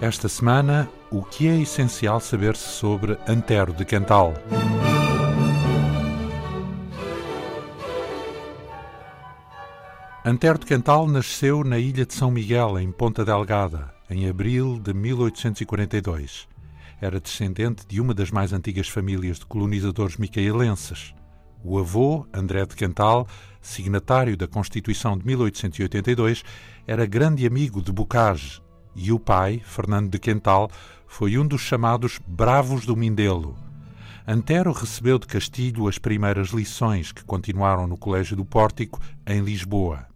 Esta semana, o que é essencial saber-se sobre Antero de Quental? Antero de Quental nasceu na ilha de São Miguel, em Ponta Delgada, em abril de 1842. Era descendente de uma das mais antigas famílias de colonizadores micaelenses. O avô, André de Quental, signatário da Constituição de 1882, era grande amigo de Bocage, e o pai, Fernando de Quental, foi um dos chamados Bravos do Mindelo. Antero recebeu de Castilho as primeiras lições que continuaram no Colégio do Pórtico, em Lisboa.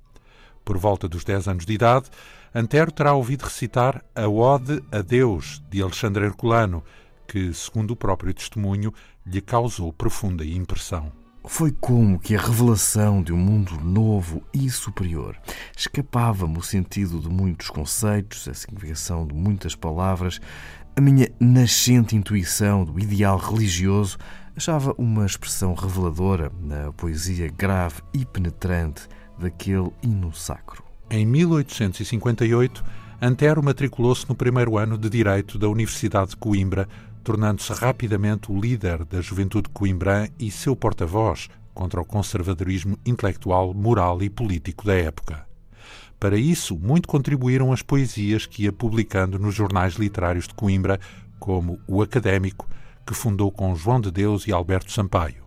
Por volta dos 10 anos de idade, Antero terá ouvido recitar a Ode a Deus, de Alexandre Herculano, que, segundo o próprio testemunho, lhe causou profunda impressão. Foi como que a revelação de um mundo novo e superior escapava-me o sentido de muitos conceitos, a significação de muitas palavras, a minha nascente intuição do ideal religioso achava uma expressão reveladora na poesia grave e penetrante daquele hino sacro. Em 1858, Antero matriculou-se no primeiro ano de Direito da Universidade de Coimbra, tornando-se rapidamente o líder da juventude coimbrã e seu porta-voz contra o conservadorismo intelectual, moral e político da época. Para isso, muito contribuíram as poesias que ia publicando nos jornais literários de Coimbra, como O Académico, que fundou com João de Deus e Alberto Sampaio.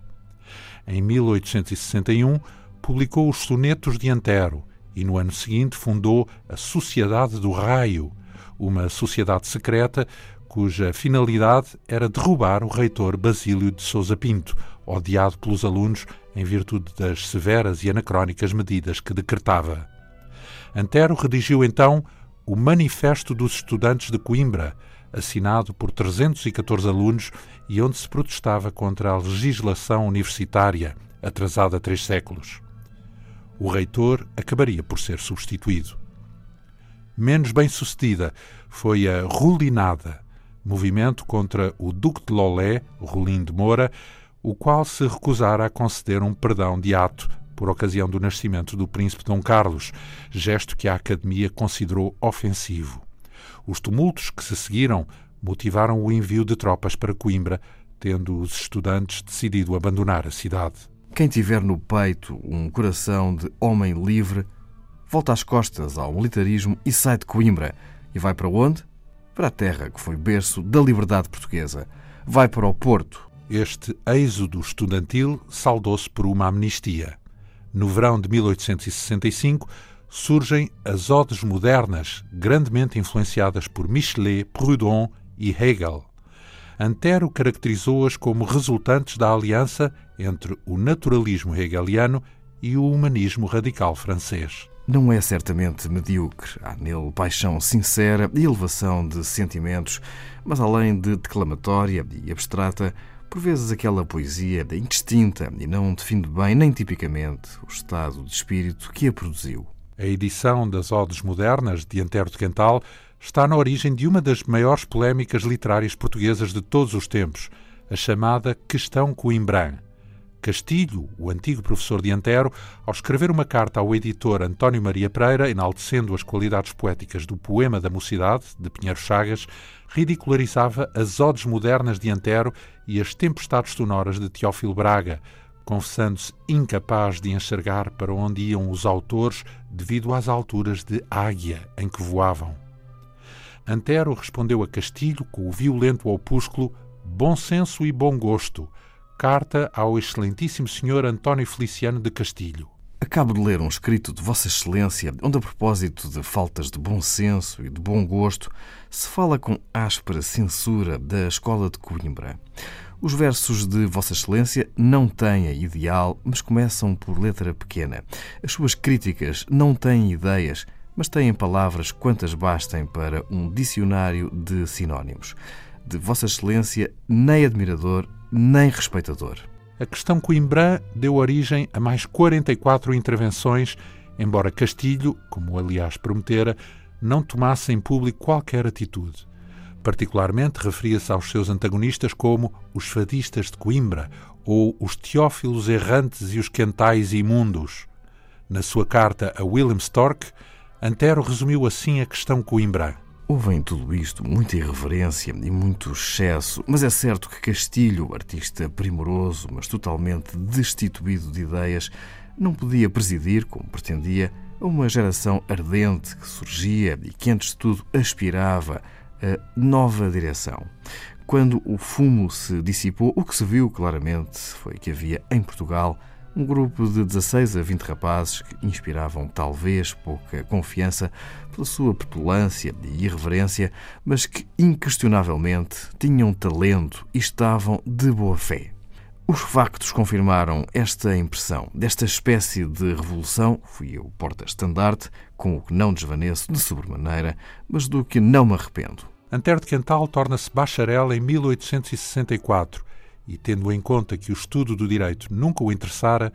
Em 1861, publicou os Sonetos de Antero e, no ano seguinte, fundou a Sociedade do Raio, uma sociedade secreta cuja finalidade era derrubar o reitor Basílio de Sousa Pinto, odiado pelos alunos em virtude das severas e anacrónicas medidas que decretava. Antero redigiu então o Manifesto dos Estudantes de Coimbra, assinado por 314 alunos e onde se protestava contra a legislação universitária, atrasada três séculos. O reitor acabaria por ser substituído. Menos bem-sucedida foi a Rulinada, movimento contra o Duque de Lolé, Rolim de Moura, o qual se recusara a conceder um perdão de ato por ocasião do nascimento do príncipe Dom Carlos, gesto que a Academia considerou ofensivo. Os tumultos que se seguiram motivaram o envio de tropas para Coimbra, tendo os estudantes decidido abandonar a cidade. Quem tiver no peito um coração de homem livre, volta as costas ao militarismo e sai de Coimbra. E vai para onde? Para a terra que foi berço da liberdade portuguesa. Vai para o Porto. Este êxodo estudantil saldou-se por uma amnistia. No verão de 1865 surgem as odes modernas, grandemente influenciadas por Michelet, Proudhon e Hegel. Antero caracterizou-as como resultantes da aliança entre o naturalismo hegeliano e o humanismo radical francês não é certamente medíocre. Há nele paixão sincera e elevação de sentimentos, mas além de declamatória e abstrata, por vezes aquela poesia é indistinta e não define bem nem tipicamente o estado de espírito que a produziu. A edição das Odes Modernas de Antero de Quental está na origem de uma das maiores polémicas literárias portuguesas de todos os tempos, a chamada Questão Coimbrã. Castilho, o antigo professor de Antero, ao escrever uma carta ao editor António Maria Pereira, enaltecendo as qualidades poéticas do poema da mocidade, de Pinheiro Chagas, ridicularizava as odes modernas de Antero e as tempestades sonoras de Teófilo Braga, confessando-se incapaz de enxergar para onde iam os autores devido às alturas de águia em que voavam. Antero respondeu a Castilho com o violento opúsculo Bom Senso e Bom Gosto, Carta ao Excelentíssimo Senhor António Feliciano de Castilho. Acabo de ler um escrito de Vossa Excelência, onde, a propósito de faltas de bom senso e de bom gosto, se fala com áspera censura da Escola de Coimbra. Os versos de Vossa Excelência não têm ideal, mas começam por letra pequena. As suas críticas não têm ideias, mas têm palavras quantas bastem para um dicionário de sinónimos. De Vossa Excelência, nem admirador, nem respeitador. A questão Coimbra deu origem a mais 44 intervenções, embora Castilho, como aliás prometera, não tomasse em público qualquer atitude. Particularmente referia-se aos seus antagonistas como os fadistas de Coimbra ou os teófilos errantes e os quentais imundos. Na sua carta a William Stork, Antero resumiu assim a questão Coimbra. Houve em tudo isto muita irreverência e muito excesso, mas é certo que Castilho, artista primoroso, mas totalmente destituído de ideias, não podia presidir, como pretendia, a uma geração ardente que surgia e que, antes de tudo, aspirava a nova direção. Quando o fumo se dissipou, o que se viu claramente foi que havia em Portugal um grupo de 16 a 20 rapazes que inspiravam talvez pouca confiança pela sua petulância e irreverência, mas que inquestionavelmente tinham talento e estavam de boa fé. Os factos confirmaram esta impressão. Desta espécie de revolução fui eu porta-estandarte, com o que não desvaneço de sobremaneira, mas do que não me arrependo. Antero de Quental torna-se bacharel em 1864 e, tendo em conta que o estudo do direito nunca o interessara,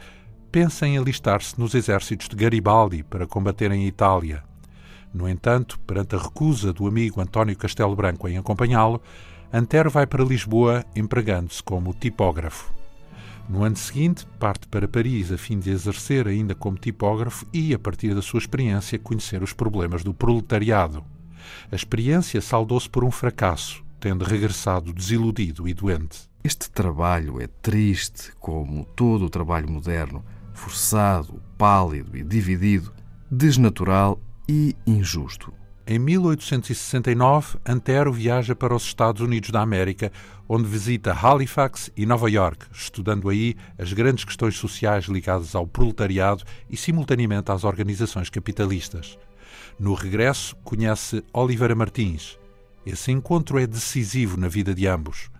pensa em alistar-se nos exércitos de Garibaldi para combater em Itália. No entanto, perante a recusa do amigo António Castelo Branco em acompanhá-lo, Antero vai para Lisboa empregando-se como tipógrafo. No ano seguinte, parte para Paris a fim de exercer ainda como tipógrafo e, a partir da sua experiência, conhecer os problemas do proletariado. A experiência saldou-se por um fracasso, tendo regressado desiludido e doente. Este trabalho é triste, como todo o trabalho moderno, forçado, pálido e dividido, desnatural e injusto. Em 1869, Antero viaja para os Estados Unidos da América, onde visita Halifax e Nova York, estudando aí as grandes questões sociais ligadas ao proletariado e, simultaneamente, às organizações capitalistas. No regresso, conhece Oliveira Martins. Esse encontro é decisivo na vida de ambos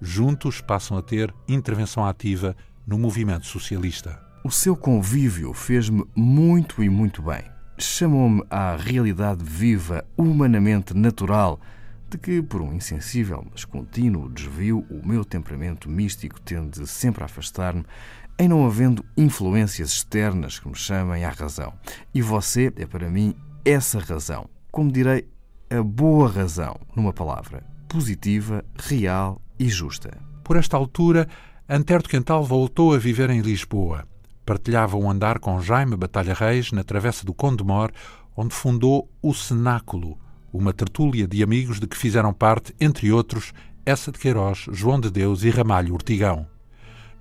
juntos passam a ter intervenção ativa no movimento socialista. O seu convívio fez-me muito e muito bem. Chamou-me à realidade viva, humanamente natural, de que, por um insensível mas contínuo desvio, o meu temperamento místico tende sempre a afastar-me, em não havendo influências externas que me chamem à razão. E você é para mim essa razão. Como direi, a boa razão, numa palavra, positiva, real e justa. Por esta altura, Antero de Quental voltou a viver em Lisboa. Partilhava um andar com Jaime Batalha Reis na Travessa do Conde Mor, onde fundou o Cenáculo, uma tertúlia de amigos de que fizeram parte, entre outros, Essa de Queiroz, João de Deus e Ramalho Ortigão.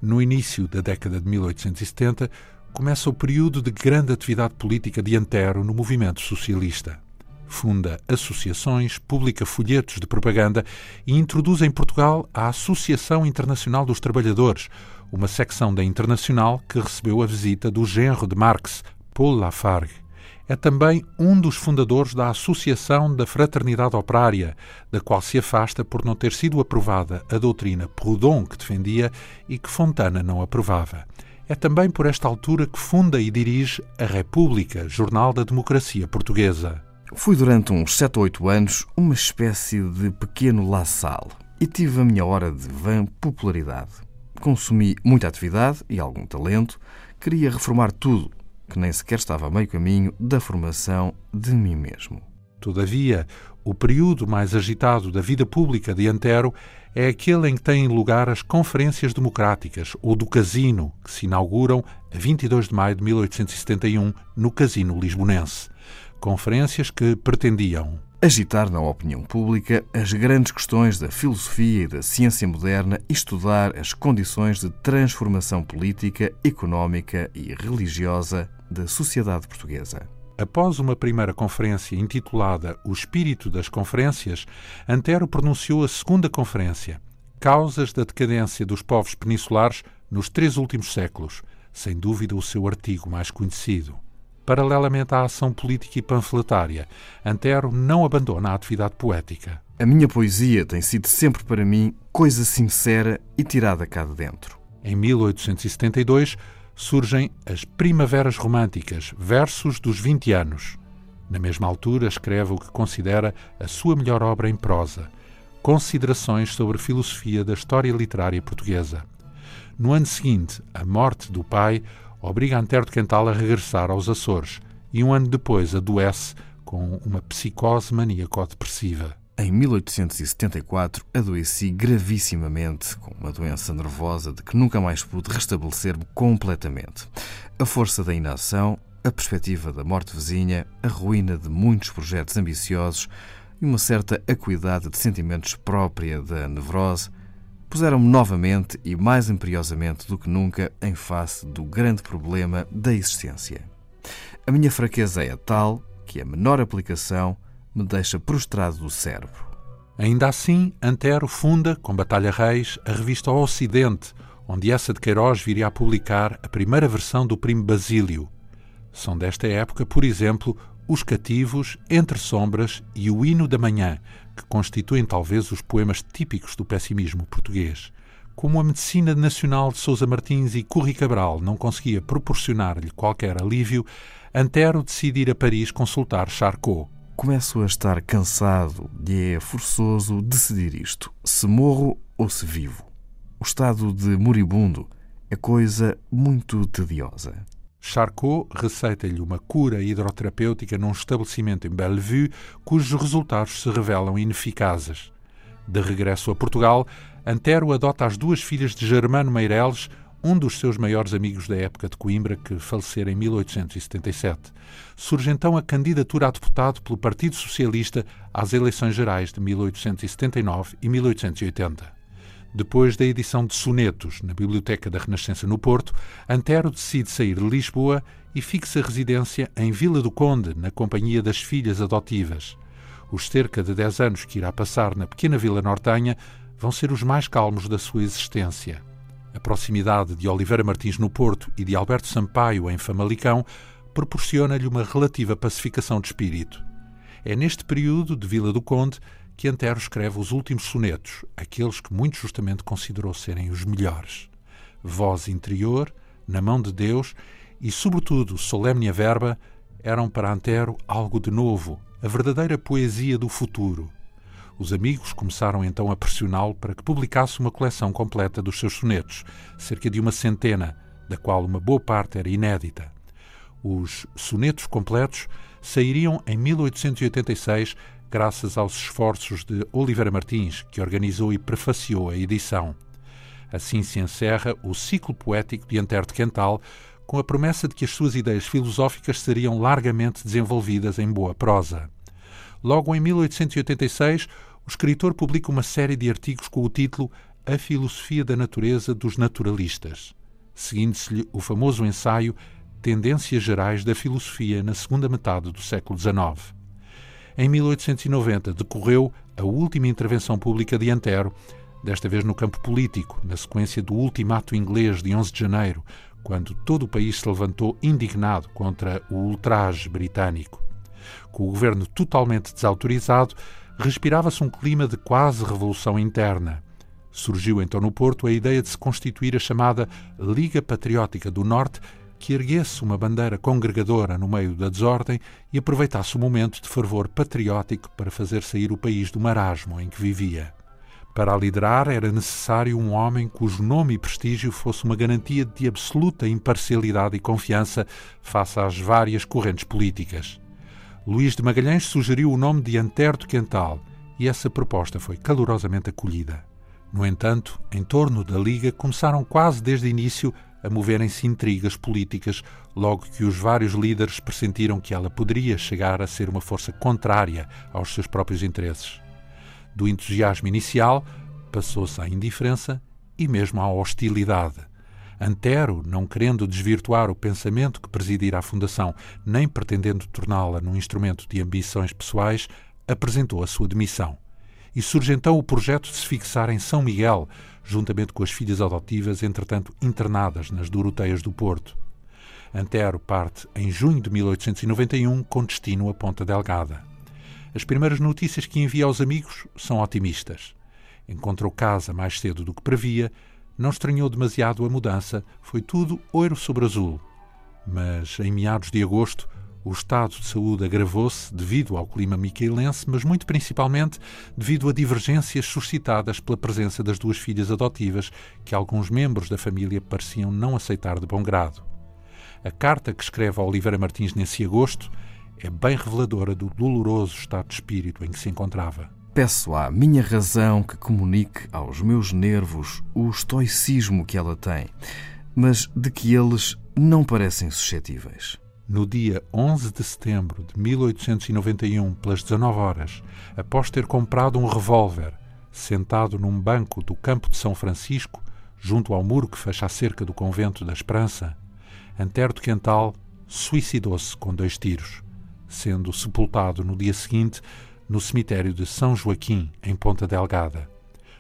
No início da década de 1870, começa o período de grande atividade política de Antero no movimento socialista. Funda associações, publica folhetos de propaganda e introduz em Portugal a Associação Internacional dos Trabalhadores, uma secção da Internacional que recebeu a visita do genro de Marx, Paul Lafargue. É também um dos fundadores da Associação da Fraternidade Operária, da qual se afasta por não ter sido aprovada a doutrina Proudhon que defendia e que Fontana não aprovava. É também por esta altura que funda e dirige a República, jornal da democracia portuguesa. Fui durante uns 7 ou 8 anos uma espécie de pequeno La Salle e tive a minha hora de vã popularidade. Consumi muita atividade e algum talento, queria reformar tudo, que nem sequer estava a meio caminho da formação de mim mesmo. Todavia, o período mais agitado da vida pública de Antero é aquele em que têm lugar as conferências democráticas, ou do Casino, que se inauguram a 22 de maio de 1871 no Casino Lisbonense conferências que pretendiam agitar na opinião pública as grandes questões da filosofia e da ciência moderna e estudar as condições de transformação política, económica e religiosa da sociedade portuguesa. Após uma primeira conferência intitulada O Espírito das Conferências, Antero pronunciou a segunda conferência, Causas da Decadência dos Povos Peninsulares nos Três Últimos Séculos, sem dúvida o seu artigo mais conhecido. Paralelamente à ação política e panfletária, Antero não abandona a atividade poética. A minha poesia tem sido sempre para mim coisa sincera e tirada cá de dentro. Em 1872 surgem as Primaveras Românticas, versos dos 20 anos. Na mesma altura escreve o que considera a sua melhor obra em prosa, Considerações sobre Filosofia da História Literária Portuguesa. No ano seguinte, a morte do pai, obriga Antero de Quental a regressar aos Açores e um ano depois adoece com uma psicose maníaco-depressiva. Em 1874, adoeci gravissimamente com uma doença nervosa de que nunca mais pude restabelecer-me completamente. A força da inação, a perspectiva da morte vizinha, a ruína de muitos projetos ambiciosos, e uma certa acuidade de sentimentos própria da nevrose puseram-me novamente e mais imperiosamente do que nunca em face do grande problema da existência. A minha fraqueza é tal que a menor aplicação me deixa prostrado do cérebro. Ainda assim, Antero funda, com Batalha Reis, a revista O Ocidente, onde essa de Queiroz viria a publicar a primeira versão do Primo Basílio. São desta época, por exemplo, Os Cativos, Entre Sombras e O Hino da Manhã, que constituem talvez os poemas típicos do pessimismo português. Como a medicina nacional de Sousa Martins e Curri Cabral não conseguia proporcionar-lhe qualquer alívio, Antero decide ir a Paris consultar Charcot. Começo a estar cansado e é forçoso decidir isto: se morro ou se vivo. O estado de moribundo é coisa muito tediosa. Charcot receita-lhe uma cura hidroterapêutica num estabelecimento em Bellevue, cujos resultados se revelam ineficazes. De regresso a Portugal, Antero adota as duas filhas de Germano Meireles, um dos seus maiores amigos da época de Coimbra, que falecera em 1877. Surge então a candidatura a deputado pelo Partido Socialista às eleições gerais de 1879 e 1880. Depois da edição de sonetos na Biblioteca da Renascença no Porto, Antero decide sair de Lisboa e fixa residência em Vila do Conde, na companhia das filhas adotivas. Os cerca de 10 anos que irá passar na pequena vila nortenha vão ser os mais calmos da sua existência. A proximidade de Oliveira Martins no Porto e de Alberto Sampaio em Famalicão proporciona-lhe uma relativa pacificação de espírito. É neste período de Vila do Conde que Antero escreve os últimos sonetos, aqueles que muito justamente considerou serem os melhores. Voz interior, na mão de Deus e, sobretudo, solemne verba, eram para Antero algo de novo, a verdadeira poesia do futuro. Os amigos começaram então a pressioná-lo para que publicasse uma coleção completa dos seus sonetos, cerca de uma centena, da qual uma boa parte era inédita. Os sonetos completos sairiam em 1886 graças aos esforços de Oliveira Martins, que organizou e prefaciou a edição. Assim se encerra o ciclo poético de Antero de Quental, com a promessa de que as suas ideias filosóficas seriam largamente desenvolvidas em boa prosa. Logo em 1886, o escritor publica uma série de artigos com o título A Filosofia da Natureza dos Naturalistas, seguindo-se-lhe o famoso ensaio Tendências Gerais da Filosofia na segunda metade do século XIX. Em 1890 decorreu a última intervenção pública de Antero, desta vez no campo político, na sequência do ultimato inglês de 11 de janeiro, quando todo o país se levantou indignado contra o ultraje britânico. Com o governo totalmente desautorizado, respirava-se um clima de quase revolução interna. Surgiu então no Porto a ideia de se constituir a chamada Liga Patriótica do Norte que erguesse uma bandeira congregadora no meio da desordem e aproveitasse o momento de fervor patriótico para fazer sair o país do marasmo em que vivia. Para a liderar era necessário um homem cujo nome e prestígio fosse uma garantia de absoluta imparcialidade e confiança face às várias correntes políticas. Luís de Magalhães sugeriu o nome de Antero de Quental e essa proposta foi calorosamente acolhida. No entanto, em torno da Liga começaram quase desde o início a moverem-se intrigas políticas, logo que os vários líderes pressentiram que ela poderia chegar a ser uma força contrária aos seus próprios interesses. Do entusiasmo inicial, passou-se à indiferença e mesmo à hostilidade. Antero, não querendo desvirtuar o pensamento que presidira a Fundação, nem pretendendo torná-la num instrumento de ambições pessoais, apresentou a sua demissão. E surge então o projeto de se fixar em São Miguel, juntamente com as filhas adotivas, entretanto internadas nas Doroteias do Porto. Antero parte em junho de 1891 com destino a Ponta Delgada. As primeiras notícias que envia aos amigos são otimistas. Encontrou casa mais cedo do que previa, não estranhou demasiado a mudança, foi tudo oiro sobre azul. Mas em meados de agosto o estado de saúde agravou-se devido ao clima miquelense, mas muito principalmente devido a divergências suscitadas pela presença das duas filhas adotivas, que alguns membros da família pareciam não aceitar de bom grado. A carta que escreve a Oliveira Martins nesse agosto é bem reveladora do doloroso estado de espírito em que se encontrava. Peço à minha razão que comunique aos meus nervos o estoicismo que ela tem, mas de que eles não parecem suscetíveis. no dia 11 de setembro de 1891, pelas 19 horas, após ter comprado um revólver, sentado num banco do campo de São Francisco, junto ao muro que fecha a cerca do convento da Esperança, Antero de Quental suicidou-se com dois tiros, sendo sepultado no dia seguinte no cemitério de São Joaquim, em Ponta Delgada.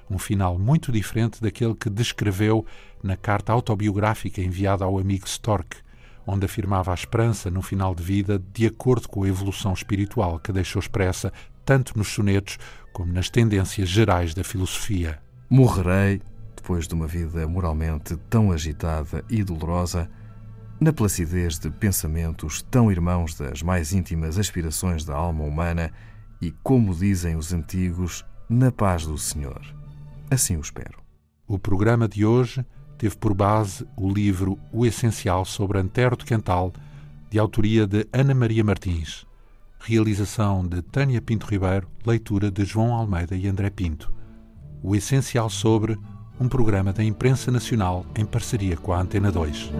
Um final muito diferente daquele que descreveu na carta autobiográfica enviada ao amigo Stork, onde afirmava a esperança no final de vida de acordo com a evolução espiritual que deixou expressa tanto nos sonetos como nas tendências gerais da filosofia. Morrerei, depois de uma vida moralmente tão agitada e dolorosa, na placidez de pensamentos tão irmãos das mais íntimas aspirações da alma humana e, como dizem os antigos, na paz do Senhor. Assim o espero. O programa de hoje teve por base o livro O Essencial sobre Antero de Quental, de autoria de Ana Maria Martins. Realização de Tânia Pinto Ribeiro, leitura de João Almeida e André Pinto. O Essencial sobre um programa da Imprensa Nacional em parceria com a Antena 2.